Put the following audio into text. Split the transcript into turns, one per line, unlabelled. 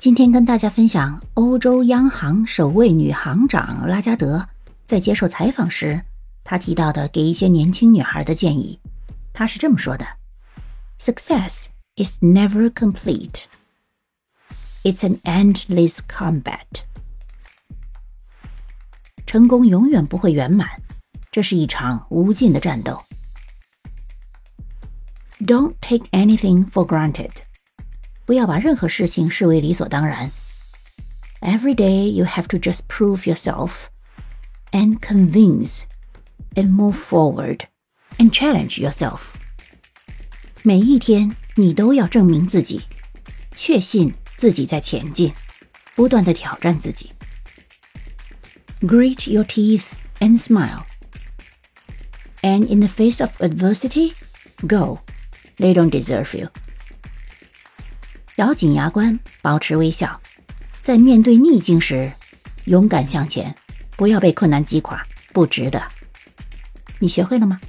今天跟大家分享欧洲央行首位女行长拉加德在接受采访时，她提到的给一些年轻女孩的建议。她是这么说的：“Success is never complete. It's an endless combat.” 成功永远不会圆满，这是一场无尽的战斗。Don't take anything for granted. 不要把任何事情视为理所当然。Every day you have to just prove yourself and convince and move forward and challenge yourself. 每一天你都要证明自己，确信自己在前进，不断的挑战自己。Grit your teeth and smile. And in the face of adversity, go. They don't deserve you. 咬紧牙关，保持微笑，在面对逆境时，勇敢向前，不要被困难击垮，不值得。你学会了吗？